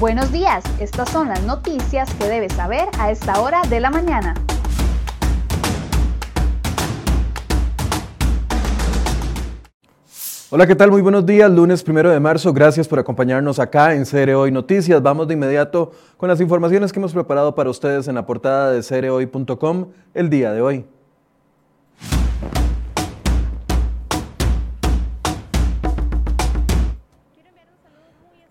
Buenos días, estas son las noticias que debes saber a esta hora de la mañana. Hola, ¿qué tal? Muy buenos días, lunes primero de marzo. Gracias por acompañarnos acá en CR Hoy Noticias. Vamos de inmediato con las informaciones que hemos preparado para ustedes en la portada de CRHoy.com el día de hoy.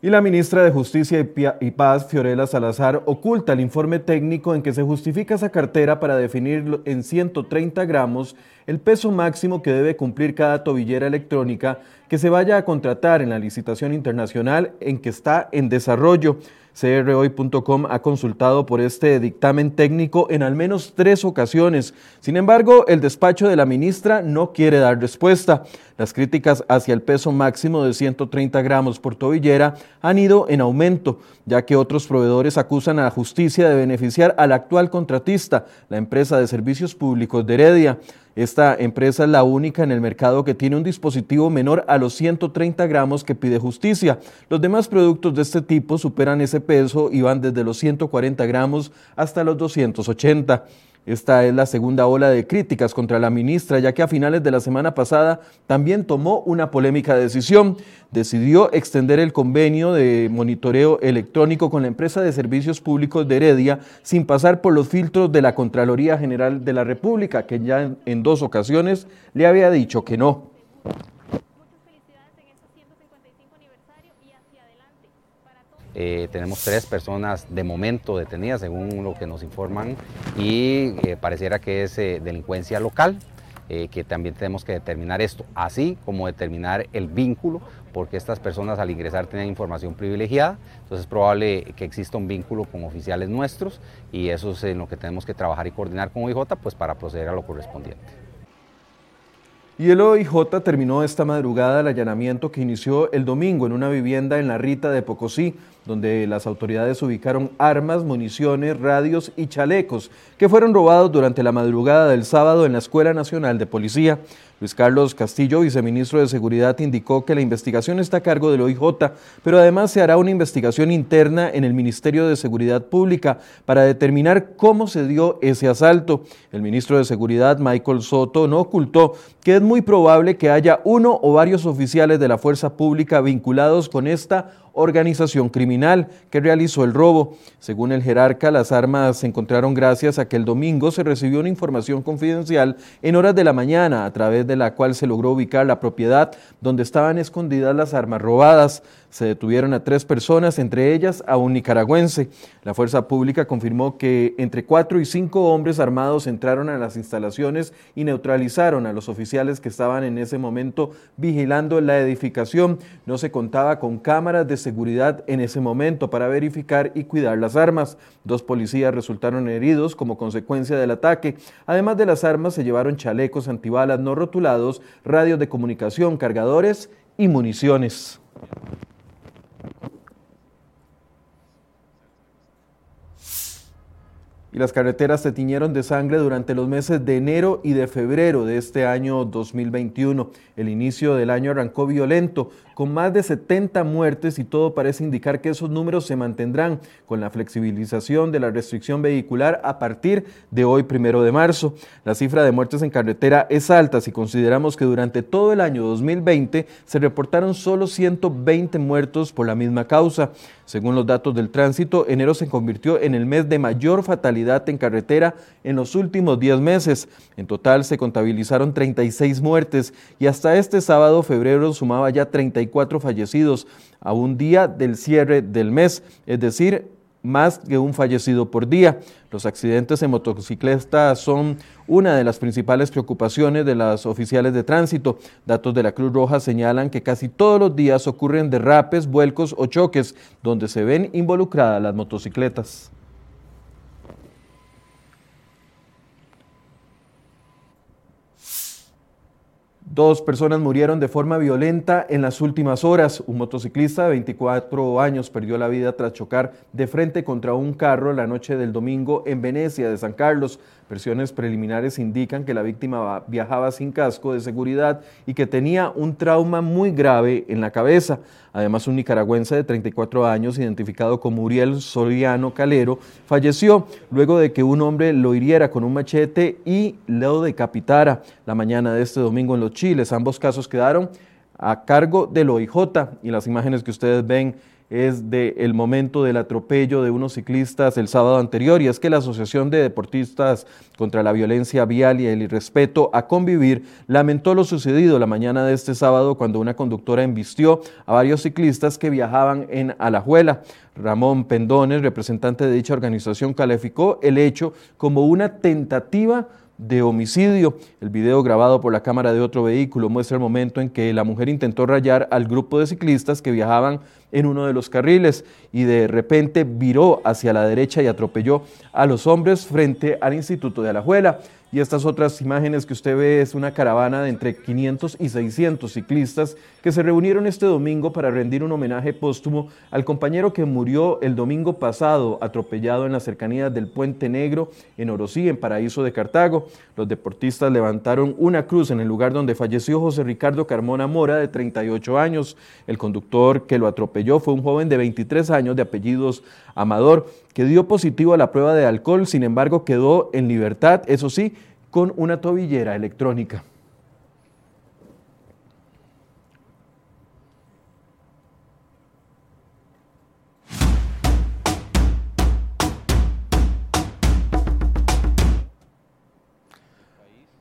Y la ministra de Justicia y Paz, Fiorella Salazar, oculta el informe técnico en que se justifica esa cartera para definir en 130 gramos el peso máximo que debe cumplir cada tobillera electrónica que se vaya a contratar en la licitación internacional en que está en desarrollo. CRHoy.com ha consultado por este dictamen técnico en al menos tres ocasiones. Sin embargo, el despacho de la ministra no quiere dar respuesta. Las críticas hacia el peso máximo de 130 gramos por tobillera han ido en aumento, ya que otros proveedores acusan a la justicia de beneficiar al actual contratista, la empresa de servicios públicos de Heredia. Esta empresa es la única en el mercado que tiene un dispositivo menor a los 130 gramos que pide justicia. Los demás productos de este tipo superan ese peso y van desde los 140 gramos hasta los 280. Esta es la segunda ola de críticas contra la ministra, ya que a finales de la semana pasada también tomó una polémica decisión. Decidió extender el convenio de monitoreo electrónico con la empresa de servicios públicos de Heredia sin pasar por los filtros de la Contraloría General de la República, que ya en dos ocasiones le había dicho que no. Eh, tenemos tres personas de momento detenidas, según lo que nos informan, y eh, pareciera que es eh, delincuencia local, que también tenemos que determinar esto, así como determinar el vínculo, porque estas personas al ingresar tienen información privilegiada, entonces es probable que exista un vínculo con oficiales nuestros, y eso es en lo que tenemos que trabajar y coordinar con OIJ pues, para proceder a lo correspondiente. Y el OIJ terminó esta madrugada el allanamiento que inició el domingo en una vivienda en la Rita de Pocosí, donde las autoridades ubicaron armas, municiones, radios y chalecos que fueron robados durante la madrugada del sábado en la Escuela Nacional de Policía. Luis Carlos Castillo, viceministro de Seguridad, indicó que la investigación está a cargo del OIJ, pero además se hará una investigación interna en el Ministerio de Seguridad Pública para determinar cómo se dio ese asalto. El ministro de Seguridad, Michael Soto, no ocultó que es muy probable que haya uno o varios oficiales de la fuerza pública vinculados con esta organización criminal que realizó el robo. Según el jerarca, las armas se encontraron gracias a que el domingo se recibió una información confidencial en horas de la mañana, a través de la cual se logró ubicar la propiedad donde estaban escondidas las armas robadas. Se detuvieron a tres personas, entre ellas a un nicaragüense. La fuerza pública confirmó que entre cuatro y cinco hombres armados entraron a las instalaciones y neutralizaron a los oficiales que estaban en ese momento vigilando la edificación. No se contaba con cámaras de seguridad en ese momento para verificar y cuidar las armas. Dos policías resultaron heridos como consecuencia del ataque. Además de las armas, se llevaron chalecos antibalas no rotulados, radios de comunicación, cargadores y municiones. Y las carreteras se tiñeron de sangre durante los meses de enero y de febrero de este año 2021. El inicio del año arrancó violento, con más de 70 muertes y todo parece indicar que esos números se mantendrán con la flexibilización de la restricción vehicular a partir de hoy, primero de marzo. La cifra de muertes en carretera es alta si consideramos que durante todo el año 2020 se reportaron solo 120 muertos por la misma causa. Según los datos del tránsito, enero se convirtió en el mes de mayor fatalidad en carretera en los últimos 10 meses. En total se contabilizaron 36 muertes y hasta este sábado, febrero, sumaba ya 34 fallecidos a un día del cierre del mes, es decir, más que un fallecido por día. Los accidentes en motocicletas son una de las principales preocupaciones de las oficiales de tránsito. Datos de la Cruz Roja señalan que casi todos los días ocurren derrapes, vuelcos o choques donde se ven involucradas las motocicletas. Dos personas murieron de forma violenta en las últimas horas. Un motociclista de 24 años perdió la vida tras chocar de frente contra un carro la noche del domingo en Venecia de San Carlos. Versiones preliminares indican que la víctima viajaba sin casco de seguridad y que tenía un trauma muy grave en la cabeza. Además, un nicaragüense de 34 años, identificado como Uriel Soriano Calero, falleció luego de que un hombre lo hiriera con un machete y lo decapitara la mañana de este domingo en Los Chiles. Ambos casos quedaron a cargo del OIJ y las imágenes que ustedes ven es del momento del atropello de unos ciclistas el sábado anterior y es que la Asociación de Deportistas contra la Violencia Vial y el Irrespeto a Convivir lamentó lo sucedido la mañana de este sábado cuando una conductora embistió a varios ciclistas que viajaban en Alajuela. Ramón Pendones, representante de dicha organización, calificó el hecho como una tentativa de homicidio. El video grabado por la cámara de otro vehículo muestra el momento en que la mujer intentó rayar al grupo de ciclistas que viajaban en uno de los carriles y de repente viró hacia la derecha y atropelló a los hombres frente al Instituto de Alajuela. Y estas otras imágenes que usted ve es una caravana de entre 500 y 600 ciclistas que se reunieron este domingo para rendir un homenaje póstumo al compañero que murió el domingo pasado atropellado en las cercanías del Puente Negro en Orosí, en Paraíso de Cartago. Los deportistas levantaron una cruz en el lugar donde falleció José Ricardo Carmona Mora, de 38 años. El conductor que lo atropelló fue un joven de 23 años de apellidos Amador, que dio positivo a la prueba de alcohol, sin embargo quedó en libertad, eso sí, con una tobillera electrónica.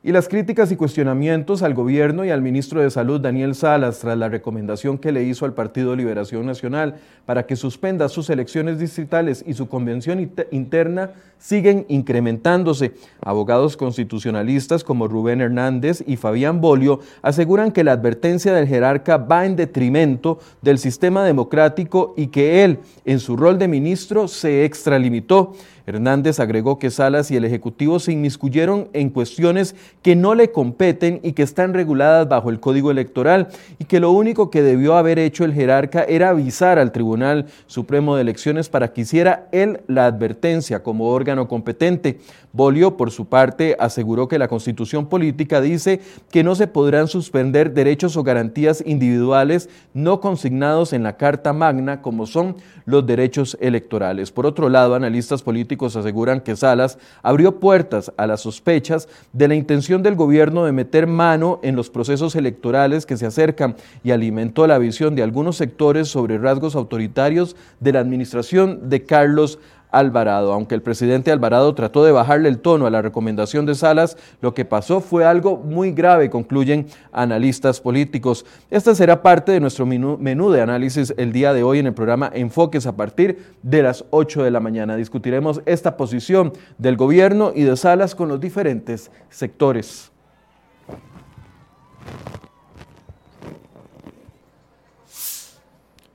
Y las críticas y cuestionamientos al gobierno y al ministro de Salud Daniel Salas tras la recomendación que le hizo al Partido Liberación Nacional para que suspenda sus elecciones distritales y su convención interna siguen incrementándose. Abogados constitucionalistas como Rubén Hernández y Fabián Bolio aseguran que la advertencia del jerarca va en detrimento del sistema democrático y que él, en su rol de ministro, se extralimitó. Hernández agregó que Salas y el Ejecutivo se inmiscuyeron en cuestiones que no le competen y que están reguladas bajo el Código Electoral y que lo único que debió haber hecho el jerarca era avisar al Tribunal Supremo de Elecciones para que hiciera él la advertencia como órgano competente. Bolio, por su parte, aseguró que la Constitución Política dice que no se podrán suspender derechos o garantías individuales no consignados en la Carta Magna como son los derechos electorales. Por otro lado, analistas políticos aseguran que Salas abrió puertas a las sospechas de la intención del gobierno de meter mano en los procesos electorales que se acercan y alimentó la visión de algunos sectores sobre rasgos autoritarios de la administración de Carlos Alvarado. Aunque el presidente Alvarado trató de bajarle el tono a la recomendación de Salas, lo que pasó fue algo muy grave, concluyen analistas políticos. Esta será parte de nuestro menú de análisis el día de hoy en el programa Enfoques a partir de las 8 de la mañana. Discutiremos esta posición del gobierno y de Salas con los diferentes sectores.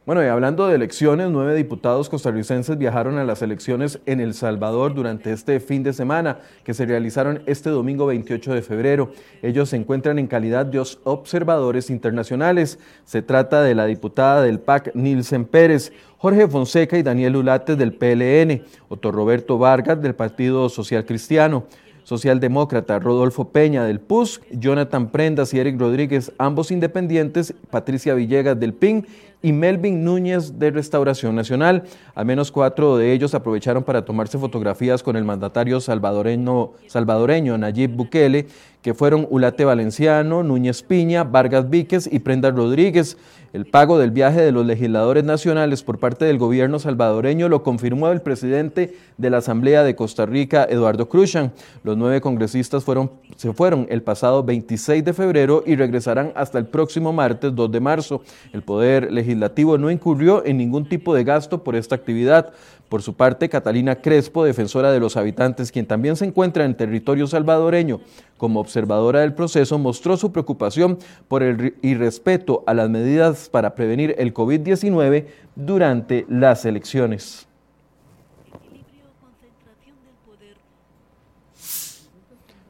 Bueno, y hablando de elecciones, nueve diputados costarricenses viajaron a las elecciones en El Salvador durante este fin de semana, que se realizaron este domingo 28 de febrero. Ellos se encuentran en calidad de observadores internacionales. Se trata de la diputada del PAC, Nilsen Pérez, Jorge Fonseca y Daniel Ulates del PLN, Otto Roberto Vargas del Partido Social Cristiano, socialdemócrata Rodolfo Peña del PUS, Jonathan Prendas y Eric Rodríguez, ambos independientes, Patricia Villegas del PIN y Melvin Núñez de Restauración Nacional. Al menos cuatro de ellos aprovecharon para tomarse fotografías con el mandatario salvadoreño, salvadoreño Nayib Bukele, que fueron Ulate Valenciano, Núñez Piña, Vargas Víquez y Prenda Rodríguez. El pago del viaje de los legisladores nacionales por parte del gobierno salvadoreño lo confirmó el presidente de la Asamblea de Costa Rica, Eduardo Cruzan. Los nueve congresistas fueron, se fueron el pasado 26 de febrero y regresarán hasta el próximo martes 2 de marzo. El Poder Legislativo no incurrió en ningún tipo de gasto por esta actividad. Por su parte, Catalina Crespo, defensora de los habitantes, quien también se encuentra en territorio salvadoreño como observadora del proceso, mostró su preocupación por el irrespeto a las medidas para prevenir el COVID-19 durante las elecciones.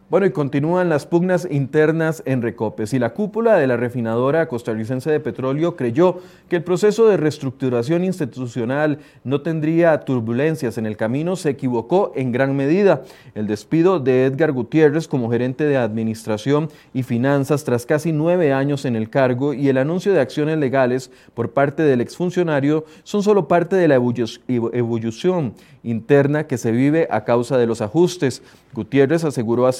Bueno, y continúan las pugnas internas en Recopes y la cúpula de la refinadora costarricense de petróleo creyó que el proceso de reestructuración institucional no tendría turbulencias en el camino, se equivocó en gran medida. El despido de Edgar Gutiérrez como gerente de Administración y Finanzas tras casi nueve años en el cargo y el anuncio de acciones legales por parte del exfuncionario son solo parte de la evolución interna que se vive a causa de los ajustes. Gutiérrez aseguró a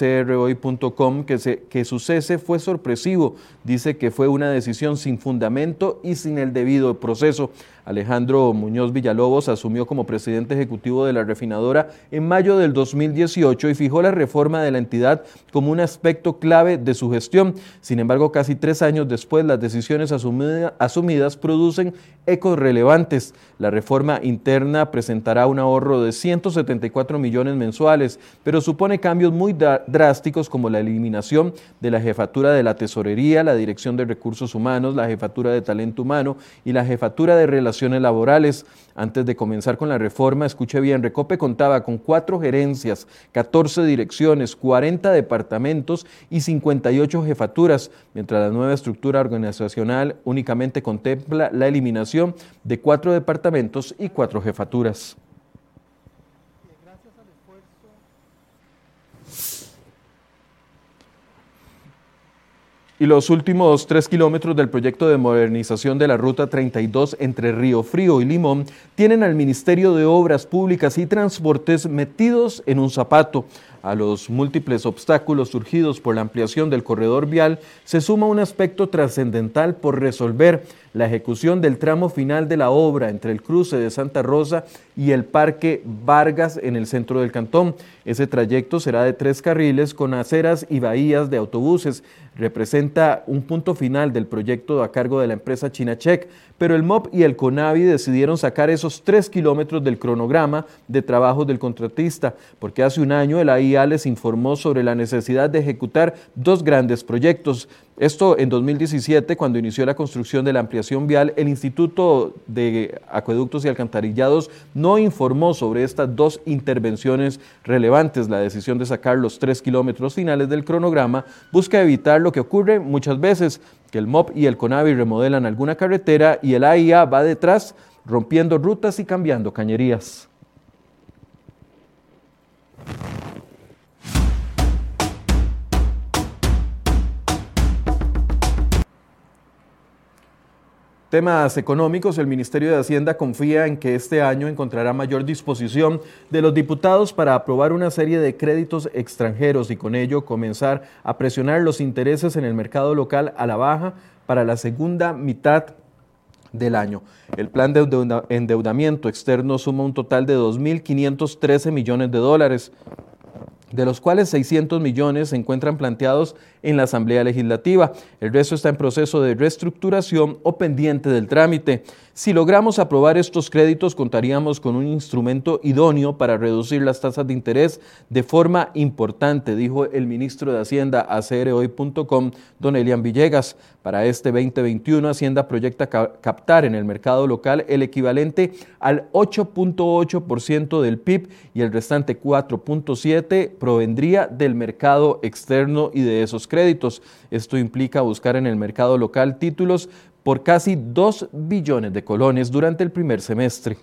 que, que su cese fue sorpresivo. Dice que fue una decisión sin fundamento y sin el debido proceso. Alejandro Muñoz Villalobos asumió como presidente ejecutivo de la refinadora en mayo del 2018 y fijó la reforma de la entidad como un aspecto clave de su gestión. Sin embargo, casi tres años después, las decisiones asumidas producen ecos relevantes. La reforma interna presentará un ahorro de 174 millones mensuales, pero supone cambios muy drásticos como la eliminación de la jefatura de la tesorería, la dirección de recursos humanos, la jefatura de talento humano y la jefatura de relaciones laborales. Antes de comenzar con la reforma, escuche bien, Recope contaba con cuatro gerencias, 14 direcciones, 40 departamentos y 58 jefaturas, mientras la nueva estructura organizacional únicamente contempla la eliminación de cuatro departamentos y cuatro jefaturas. Y los últimos tres kilómetros del proyecto de modernización de la Ruta 32 entre Río Frío y Limón tienen al Ministerio de Obras Públicas y Transportes metidos en un zapato. A los múltiples obstáculos surgidos por la ampliación del corredor vial se suma un aspecto trascendental por resolver la ejecución del tramo final de la obra entre el cruce de Santa Rosa y el Parque Vargas en el centro del cantón. Ese trayecto será de tres carriles con aceras y bahías de autobuses. Representa un punto final del proyecto a cargo de la empresa Chinachec, pero el MOP y el CONAVI decidieron sacar esos tres kilómetros del cronograma de trabajo del contratista, porque hace un año el Informó sobre la necesidad de ejecutar dos grandes proyectos. Esto en 2017, cuando inició la construcción de la ampliación vial, el Instituto de Acueductos y Alcantarillados no informó sobre estas dos intervenciones relevantes. La decisión de sacar los tres kilómetros finales del cronograma busca evitar lo que ocurre muchas veces, que el MOP y el CONAVI remodelan alguna carretera y el AIA va detrás rompiendo rutas y cambiando cañerías. Temas económicos, el Ministerio de Hacienda confía en que este año encontrará mayor disposición de los diputados para aprobar una serie de créditos extranjeros y con ello comenzar a presionar los intereses en el mercado local a la baja para la segunda mitad del año. El plan de endeudamiento externo suma un total de 2.513 millones de dólares, de los cuales 600 millones se encuentran planteados en la Asamblea Legislativa. El resto está en proceso de reestructuración o pendiente del trámite. Si logramos aprobar estos créditos, contaríamos con un instrumento idóneo para reducir las tasas de interés de forma importante, dijo el ministro de Hacienda a crhoy.com, don Elian Villegas. Para este 2021, Hacienda proyecta captar en el mercado local el equivalente al 8.8% del PIB y el restante 4.7% provendría del mercado externo y de esos créditos. Esto implica buscar en el mercado local títulos por casi 2 billones de colones durante el primer semestre.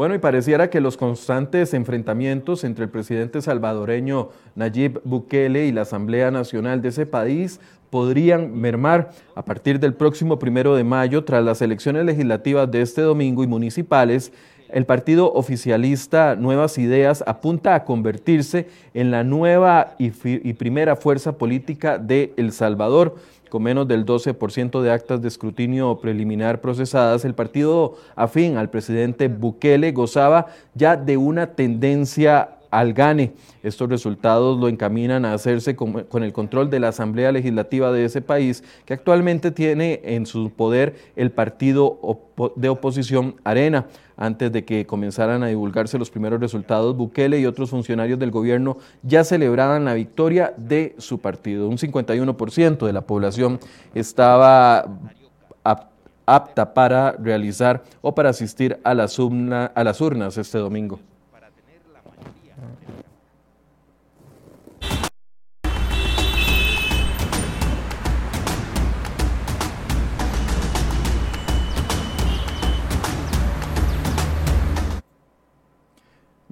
Bueno, y pareciera que los constantes enfrentamientos entre el presidente salvadoreño Nayib Bukele y la Asamblea Nacional de ese país podrían mermar a partir del próximo primero de mayo tras las elecciones legislativas de este domingo y municipales el partido oficialista Nuevas Ideas apunta a convertirse en la nueva y, primera fuerza política de El Salvador. Con menos del 12% de actas de escrutinio preliminar procesadas, el partido afín al presidente Bukele gozaba ya de una tendencia al GANE. Estos resultados lo encaminan a hacerse con, el control de la Asamblea Legislativa de ese país, que actualmente tiene en su poder el partido de oposición Arena. Antes de que comenzaran a divulgarse los primeros resultados, Bukele y otros funcionarios del gobierno ya celebraban la victoria de su partido. Un 51% de la población estaba apta para realizar o para asistir a las urnas este domingo. '"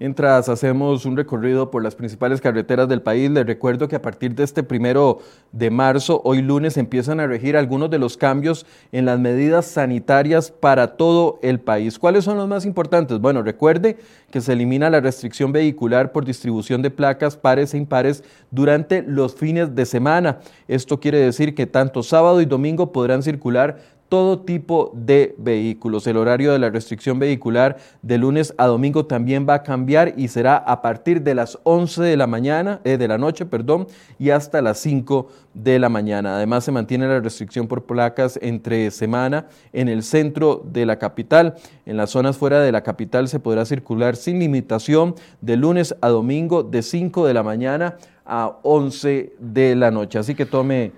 Mientras hacemos un recorrido por las principales carreteras del país, les recuerdo que a partir de este primero de marzo, hoy lunes, empiezan a regir algunos de los cambios en las medidas sanitarias para todo el país. ¿Cuáles son los más importantes? Bueno, recuerde que se elimina la restricción vehicular por distribución de placas pares e impares durante los fines de semana. Esto quiere decir que tanto sábado y domingo podrán circular todo tipo de vehículos. El horario de la restricción vehicular de lunes a domingo también va a cambiar y será a partir de las 11 de la mañana, eh, de la noche, perdón, y hasta las 5 de la mañana. Además se mantiene la restricción por placas entre semana en el centro de la capital. En las zonas fuera de la capital se podrá circular sin limitación de lunes a domingo de 5 de la mañana a 11 de la noche. Así que tome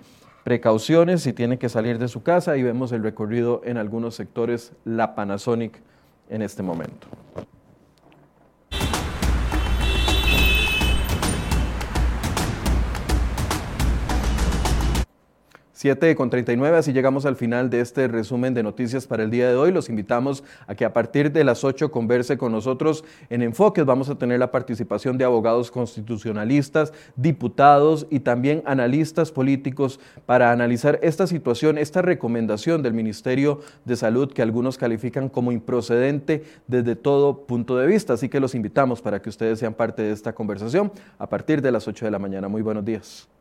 precauciones si tiene que salir de su casa y vemos el recorrido en algunos sectores la Panasonic en este momento. 7 con 39, así llegamos al final de este resumen de noticias para el día de hoy. Los invitamos a que a partir de las 8 converse con nosotros en Enfoques. Vamos a tener la participación de abogados constitucionalistas, diputados y también analistas políticos para analizar esta situación, esta recomendación del Ministerio de Salud que algunos califican como improcedente desde todo punto de vista. Así que los invitamos para que ustedes sean parte de esta conversación a partir de las 8 de la mañana. Muy buenos días.